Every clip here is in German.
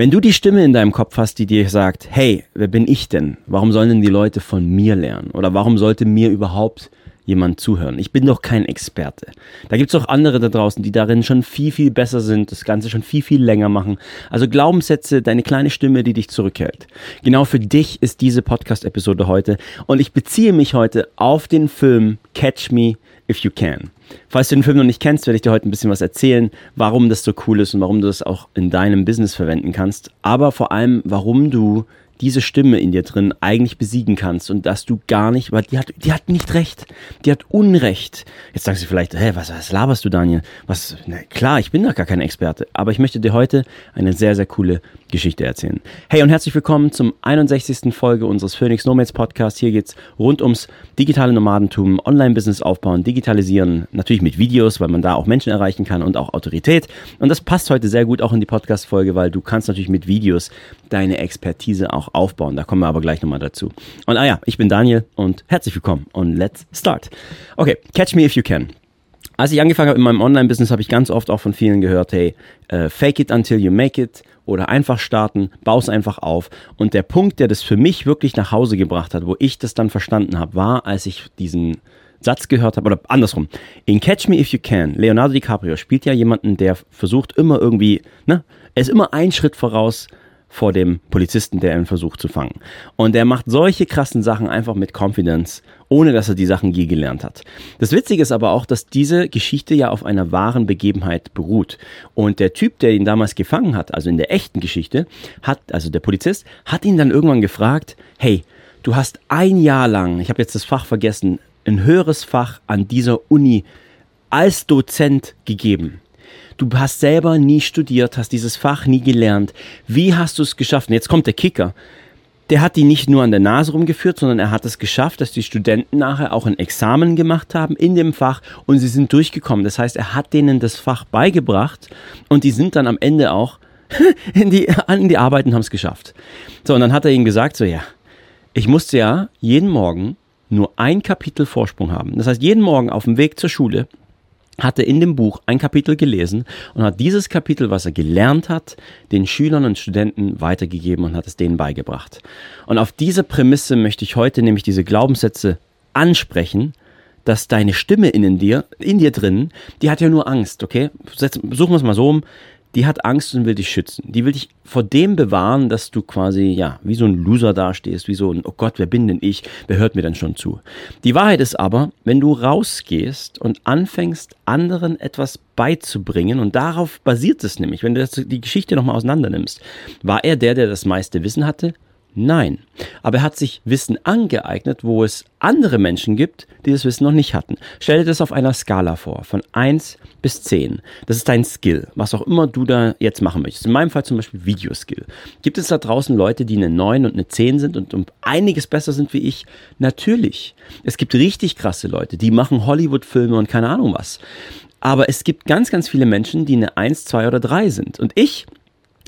Wenn du die Stimme in deinem Kopf hast, die dir sagt, hey, wer bin ich denn? Warum sollen denn die Leute von mir lernen? Oder warum sollte mir überhaupt jemand zuhören. Ich bin doch kein Experte. Da gibt es auch andere da draußen, die darin schon viel, viel besser sind, das Ganze schon viel, viel länger machen. Also Glaubenssätze, deine kleine Stimme, die dich zurückhält. Genau für dich ist diese Podcast-Episode heute. Und ich beziehe mich heute auf den Film Catch Me If You Can. Falls du den Film noch nicht kennst, werde ich dir heute ein bisschen was erzählen, warum das so cool ist und warum du das auch in deinem Business verwenden kannst. Aber vor allem, warum du diese Stimme in dir drin eigentlich besiegen kannst und dass du gar nicht, weil die hat, die hat nicht recht, die hat Unrecht. Jetzt sagst du vielleicht, hä, was, was laberst du, Daniel? Was, na, klar, ich bin da gar kein Experte, aber ich möchte dir heute eine sehr, sehr coole Geschichte erzählen. Hey und herzlich willkommen zum 61. Folge unseres Phoenix Nomads Podcast. Hier geht's rund ums digitale Nomadentum, Online-Business aufbauen, digitalisieren, natürlich mit Videos, weil man da auch Menschen erreichen kann und auch Autorität. Und das passt heute sehr gut auch in die Podcast-Folge, weil du kannst natürlich mit Videos deine Expertise auch aufbauen. Da kommen wir aber gleich nochmal dazu. Und ah ja, ich bin Daniel und herzlich willkommen und let's start. Okay, catch me if you can. Als ich angefangen habe in meinem Online-Business, habe ich ganz oft auch von vielen gehört, hey, uh, fake it until you make it oder einfach starten, baus einfach auf. Und der Punkt, der das für mich wirklich nach Hause gebracht hat, wo ich das dann verstanden habe, war, als ich diesen Satz gehört habe, oder andersrum. In Catch Me If You Can, Leonardo DiCaprio spielt ja jemanden, der versucht immer irgendwie, ne, er ist immer einen Schritt voraus vor dem Polizisten, der ihn versucht zu fangen. Und er macht solche krassen Sachen einfach mit Confidence, ohne dass er die Sachen je gelernt hat. Das Witzige ist aber auch, dass diese Geschichte ja auf einer wahren Begebenheit beruht. Und der Typ, der ihn damals gefangen hat, also in der echten Geschichte, hat, also der Polizist, hat ihn dann irgendwann gefragt, hey, du hast ein Jahr lang, ich habe jetzt das Fach vergessen, ein höheres Fach an dieser Uni als Dozent gegeben. Du hast selber nie studiert, hast dieses Fach nie gelernt. Wie hast du es geschafft? Und jetzt kommt der Kicker. Der hat die nicht nur an der Nase rumgeführt, sondern er hat es geschafft, dass die Studenten nachher auch ein Examen gemacht haben in dem Fach und sie sind durchgekommen. Das heißt, er hat denen das Fach beigebracht und die sind dann am Ende auch in die, in die Arbeit und haben es geschafft. So, und dann hat er ihnen gesagt, so ja, ich musste ja jeden Morgen nur ein Kapitel Vorsprung haben. Das heißt, jeden Morgen auf dem Weg zur Schule hatte in dem Buch ein Kapitel gelesen und hat dieses Kapitel, was er gelernt hat, den Schülern und Studenten weitergegeben und hat es denen beigebracht. Und auf diese Prämisse möchte ich heute nämlich diese Glaubenssätze ansprechen, dass deine Stimme in dir, in dir drin, die hat ja nur Angst, okay? Suchen wir es mal so um die hat Angst und will dich schützen. Die will dich vor dem bewahren, dass du quasi, ja, wie so ein Loser dastehst, wie so ein, oh Gott, wer bin denn ich? Wer hört mir denn schon zu? Die Wahrheit ist aber, wenn du rausgehst und anfängst, anderen etwas beizubringen, und darauf basiert es nämlich, wenn du die Geschichte nochmal auseinander nimmst, war er der, der das meiste Wissen hatte? Nein. Aber er hat sich Wissen angeeignet, wo es andere Menschen gibt, die das Wissen noch nicht hatten. Stell dir das auf einer Skala vor, von 1 bis 10. Das ist dein Skill, was auch immer du da jetzt machen möchtest. In meinem Fall zum Beispiel Videoskill. Gibt es da draußen Leute, die eine 9 und eine 10 sind und um einiges besser sind wie ich? Natürlich. Es gibt richtig krasse Leute, die machen Hollywood-Filme und keine Ahnung was. Aber es gibt ganz, ganz viele Menschen, die eine 1, 2 oder 3 sind. Und ich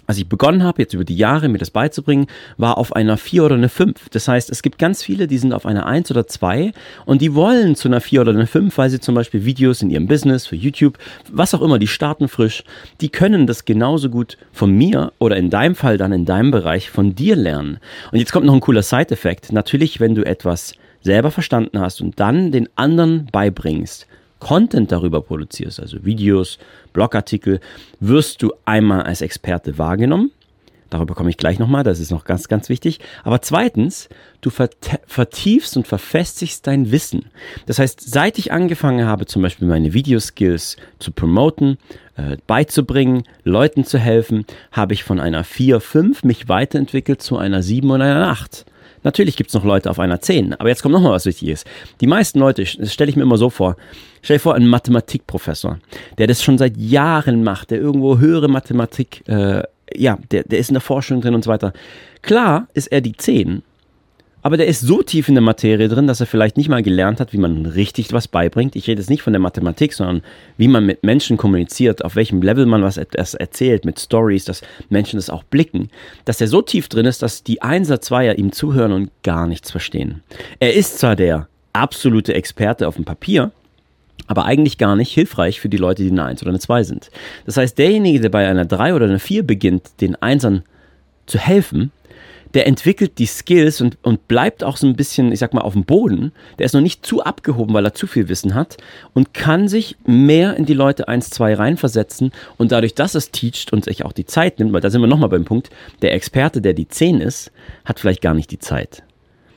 als ich begonnen habe, jetzt über die Jahre mir das beizubringen, war auf einer 4 oder eine 5. Das heißt, es gibt ganz viele, die sind auf einer 1 oder 2 und die wollen zu einer 4 oder einer 5, weil sie zum Beispiel Videos in ihrem Business, für YouTube, was auch immer, die starten frisch, die können das genauso gut von mir oder in deinem Fall dann in deinem Bereich von dir lernen. Und jetzt kommt noch ein cooler Side-Effekt. Natürlich, wenn du etwas selber verstanden hast und dann den anderen beibringst, Content darüber produzierst, also Videos, Blogartikel, wirst du einmal als Experte wahrgenommen. Darüber komme ich gleich nochmal, das ist noch ganz, ganz wichtig. Aber zweitens, du vertiefst und verfestigst dein Wissen. Das heißt, seit ich angefangen habe, zum Beispiel meine Videoskills zu promoten, äh, beizubringen, Leuten zu helfen, habe ich von einer 4, 5 mich weiterentwickelt zu einer 7 und einer 8. Natürlich gibt es noch Leute auf einer 10, aber jetzt kommt noch mal was Wichtiges. Die meisten Leute, das stelle ich mir immer so vor, stell dir vor, ein Mathematikprofessor, der das schon seit Jahren macht, der irgendwo höhere Mathematik, äh, ja, der, der ist in der Forschung drin und so weiter. Klar ist er die 10, aber der ist so tief in der Materie drin, dass er vielleicht nicht mal gelernt hat, wie man richtig was beibringt. Ich rede jetzt nicht von der Mathematik, sondern wie man mit Menschen kommuniziert, auf welchem Level man was erzählt, mit Stories, dass Menschen das auch blicken. Dass er so tief drin ist, dass die Einser, Zweier ihm zuhören und gar nichts verstehen. Er ist zwar der absolute Experte auf dem Papier, aber eigentlich gar nicht hilfreich für die Leute, die eine Eins oder eine Zwei sind. Das heißt, derjenige, der bei einer Drei oder einer Vier beginnt, den Einsern zu helfen, der entwickelt die Skills und, und bleibt auch so ein bisschen, ich sag mal, auf dem Boden. Der ist noch nicht zu abgehoben, weil er zu viel Wissen hat und kann sich mehr in die Leute 1, 2 reinversetzen und dadurch, dass es teacht und sich auch die Zeit nimmt, weil da sind wir nochmal beim Punkt, der Experte, der die 10 ist, hat vielleicht gar nicht die Zeit.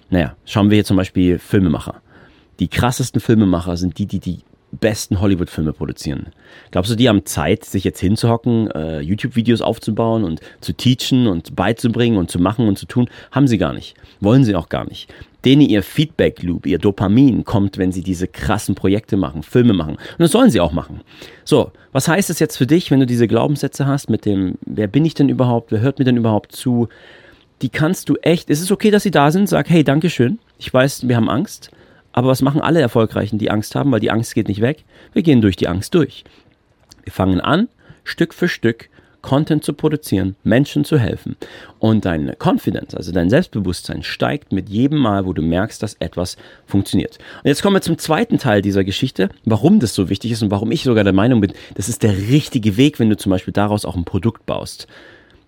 Naja, schauen wir hier zum Beispiel Filmemacher. Die krassesten Filmemacher sind die, die die besten Hollywood-Filme produzieren. Glaubst du, die haben Zeit, sich jetzt hinzuhocken, äh, YouTube-Videos aufzubauen und zu teachen und beizubringen und zu machen und zu tun? Haben sie gar nicht. Wollen sie auch gar nicht. Denen ihr Feedback-Loop, ihr Dopamin kommt, wenn sie diese krassen Projekte machen, Filme machen. Und das sollen sie auch machen. So, was heißt es jetzt für dich, wenn du diese Glaubenssätze hast mit dem, wer bin ich denn überhaupt, wer hört mir denn überhaupt zu? Die kannst du echt, es ist okay, dass sie da sind, sag, hey, Dankeschön, ich weiß, wir haben Angst, aber was machen alle Erfolgreichen, die Angst haben, weil die Angst geht nicht weg? Wir gehen durch die Angst durch. Wir fangen an, Stück für Stück Content zu produzieren, Menschen zu helfen. Und deine Confidence, also dein Selbstbewusstsein steigt mit jedem Mal, wo du merkst, dass etwas funktioniert. Und jetzt kommen wir zum zweiten Teil dieser Geschichte, warum das so wichtig ist und warum ich sogar der Meinung bin, das ist der richtige Weg, wenn du zum Beispiel daraus auch ein Produkt baust.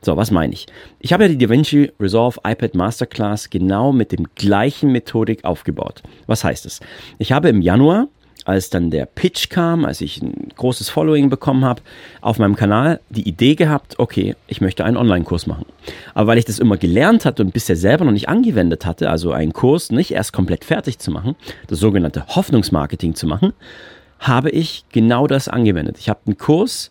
So, was meine ich? Ich habe ja die DaVinci Resolve iPad Masterclass genau mit dem gleichen Methodik aufgebaut. Was heißt es? Ich habe im Januar, als dann der Pitch kam, als ich ein großes Following bekommen habe, auf meinem Kanal die Idee gehabt, okay, ich möchte einen Online-Kurs machen. Aber weil ich das immer gelernt hatte und bisher selber noch nicht angewendet hatte, also einen Kurs nicht erst komplett fertig zu machen, das sogenannte Hoffnungsmarketing zu machen, habe ich genau das angewendet. Ich habe einen Kurs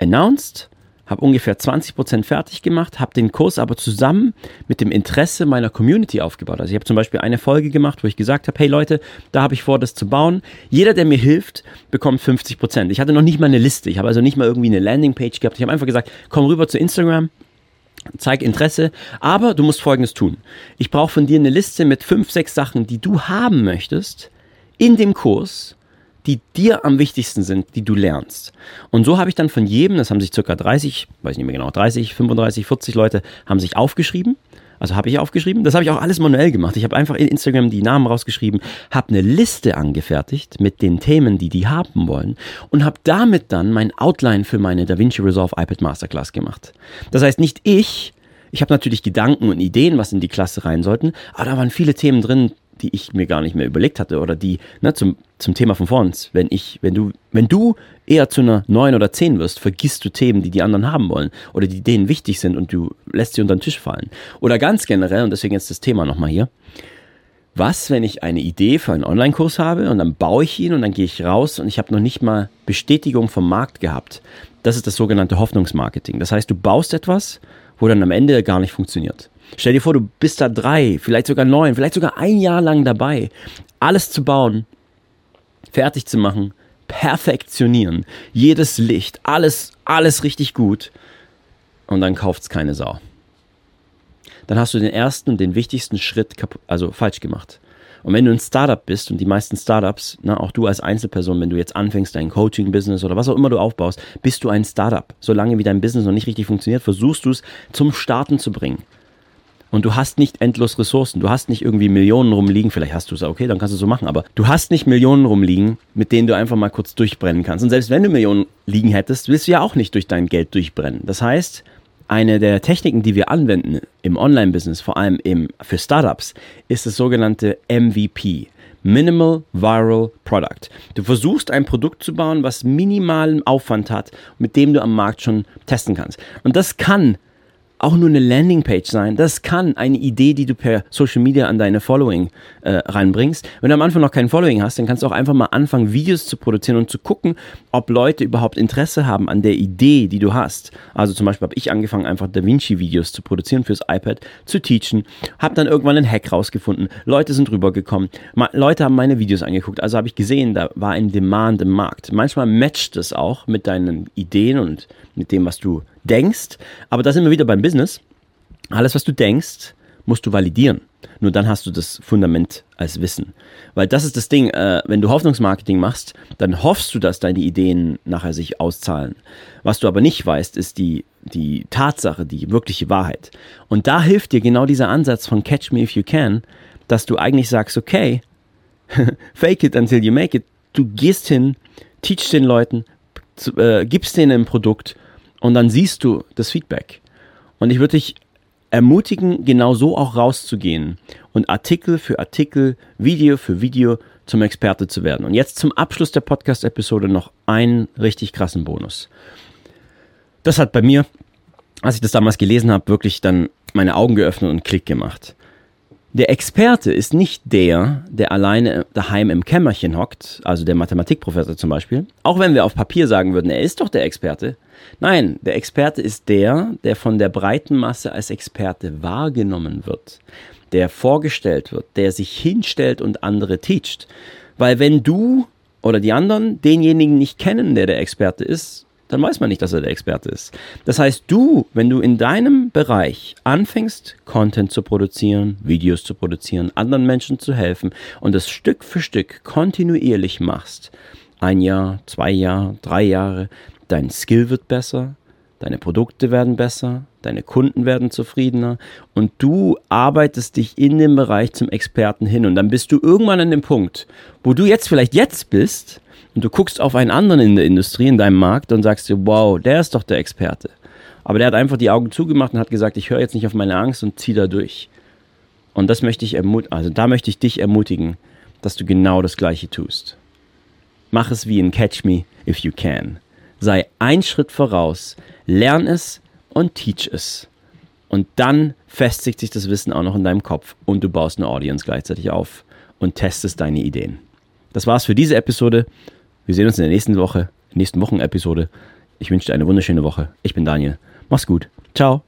announced, habe ungefähr 20% fertig gemacht, habe den Kurs aber zusammen mit dem Interesse meiner Community aufgebaut. Also ich habe zum Beispiel eine Folge gemacht, wo ich gesagt habe, hey Leute, da habe ich vor, das zu bauen. Jeder, der mir hilft, bekommt 50%. Ich hatte noch nicht mal eine Liste. Ich habe also nicht mal irgendwie eine Landingpage gehabt. Ich habe einfach gesagt, komm rüber zu Instagram, zeig Interesse, aber du musst Folgendes tun. Ich brauche von dir eine Liste mit fünf, sechs Sachen, die du haben möchtest in dem Kurs die dir am wichtigsten sind, die du lernst. Und so habe ich dann von jedem, das haben sich circa 30, weiß nicht mehr genau, 30, 35, 40 Leute, haben sich aufgeschrieben. Also habe ich aufgeschrieben. Das habe ich auch alles manuell gemacht. Ich habe einfach in Instagram die Namen rausgeschrieben, habe eine Liste angefertigt mit den Themen, die die haben wollen und habe damit dann mein Outline für meine DaVinci Resolve iPad Masterclass gemacht. Das heißt, nicht ich, ich habe natürlich Gedanken und Ideen, was in die Klasse rein sollten, aber da waren viele Themen drin, die ich mir gar nicht mehr überlegt hatte oder die ne, zum, zum Thema von vor wenn ich, wenn du, wenn du eher zu einer 9 oder 10 wirst, vergisst du Themen, die die anderen haben wollen oder die denen wichtig sind und du lässt sie unter den Tisch fallen. Oder ganz generell, und deswegen jetzt das Thema nochmal hier, was, wenn ich eine Idee für einen Online-Kurs habe und dann baue ich ihn und dann gehe ich raus und ich habe noch nicht mal Bestätigung vom Markt gehabt. Das ist das sogenannte Hoffnungsmarketing. Das heißt, du baust etwas, wo dann am Ende gar nicht funktioniert. Stell dir vor, du bist da drei, vielleicht sogar neun, vielleicht sogar ein Jahr lang dabei, alles zu bauen, fertig zu machen, perfektionieren, jedes Licht, alles, alles richtig gut und dann kauft's keine Sau. Dann hast du den ersten und den wichtigsten Schritt also falsch gemacht. Und wenn du ein Startup bist und die meisten Startups, na, auch du als Einzelperson, wenn du jetzt anfängst, dein Coaching-Business oder was auch immer du aufbaust, bist du ein Startup. Solange wie dein Business noch nicht richtig funktioniert, versuchst du es zum Starten zu bringen und du hast nicht endlos Ressourcen. Du hast nicht irgendwie Millionen rumliegen. Vielleicht hast du es, okay, dann kannst du es so machen. Aber du hast nicht Millionen rumliegen, mit denen du einfach mal kurz durchbrennen kannst. Und selbst wenn du Millionen liegen hättest, willst du ja auch nicht durch dein Geld durchbrennen. Das heißt, eine der Techniken, die wir anwenden im Online-Business, vor allem im, für Startups, ist das sogenannte MVP. Minimal Viral Product. Du versuchst ein Produkt zu bauen, was minimalen Aufwand hat, mit dem du am Markt schon testen kannst. Und das kann auch nur eine Landingpage sein. Das kann eine Idee, die du per Social Media an deine Following äh, reinbringst. Wenn du am Anfang noch kein Following hast, dann kannst du auch einfach mal anfangen, Videos zu produzieren und zu gucken, ob Leute überhaupt Interesse haben an der Idee, die du hast. Also zum Beispiel habe ich angefangen, einfach DaVinci-Videos zu produzieren fürs iPad, zu teachen, habe dann irgendwann einen Hack rausgefunden. Leute sind rübergekommen. Leute haben meine Videos angeguckt. Also habe ich gesehen, da war ein Demand im Markt. Manchmal matcht es auch mit deinen Ideen und mit dem, was du denkst. Aber da sind wir wieder beim Business. Alles, was du denkst, musst du validieren. Nur dann hast du das Fundament als Wissen. Weil das ist das Ding, äh, wenn du Hoffnungsmarketing machst, dann hoffst du, dass deine Ideen nachher sich auszahlen. Was du aber nicht weißt, ist die, die Tatsache, die wirkliche Wahrheit. Und da hilft dir genau dieser Ansatz von Catch Me If You Can, dass du eigentlich sagst, okay, fake it until you make it. Du gehst hin, teach den Leuten, äh, gibst denen ein Produkt und dann siehst du das Feedback. Und ich würde dich ermutigen, genau so auch rauszugehen und Artikel für Artikel, Video für Video zum Experte zu werden. Und jetzt zum Abschluss der Podcast-Episode noch einen richtig krassen Bonus. Das hat bei mir, als ich das damals gelesen habe, wirklich dann meine Augen geöffnet und Klick gemacht. Der Experte ist nicht der, der alleine daheim im Kämmerchen hockt, also der Mathematikprofessor zum Beispiel, auch wenn wir auf Papier sagen würden, er ist doch der Experte. Nein, der Experte ist der, der von der breiten Masse als Experte wahrgenommen wird, der vorgestellt wird, der sich hinstellt und andere teacht. Weil wenn du oder die anderen denjenigen nicht kennen, der der Experte ist, dann weiß man nicht, dass er der Experte ist. Das heißt, du, wenn du in deinem Bereich anfängst, Content zu produzieren, Videos zu produzieren, anderen Menschen zu helfen und das Stück für Stück kontinuierlich machst, ein Jahr, zwei Jahre, drei Jahre, dein Skill wird besser, deine Produkte werden besser, deine Kunden werden zufriedener und du arbeitest dich in dem Bereich zum Experten hin und dann bist du irgendwann an dem Punkt, wo du jetzt vielleicht jetzt bist, und du guckst auf einen anderen in der Industrie, in deinem Markt und sagst dir, wow, der ist doch der Experte. Aber der hat einfach die Augen zugemacht und hat gesagt, ich höre jetzt nicht auf meine Angst und zieh da durch. Und das möchte ich ermutigen, also da möchte ich dich ermutigen, dass du genau das Gleiche tust. Mach es wie in Catch Me If You Can. Sei ein Schritt voraus, lern es und teach es. Und dann festigt sich das Wissen auch noch in deinem Kopf und du baust eine Audience gleichzeitig auf und testest deine Ideen. Das war's für diese Episode. Wir sehen uns in der nächsten Woche, nächsten Wochenepisode. Ich wünsche dir eine wunderschöne Woche. Ich bin Daniel. Mach's gut. Ciao.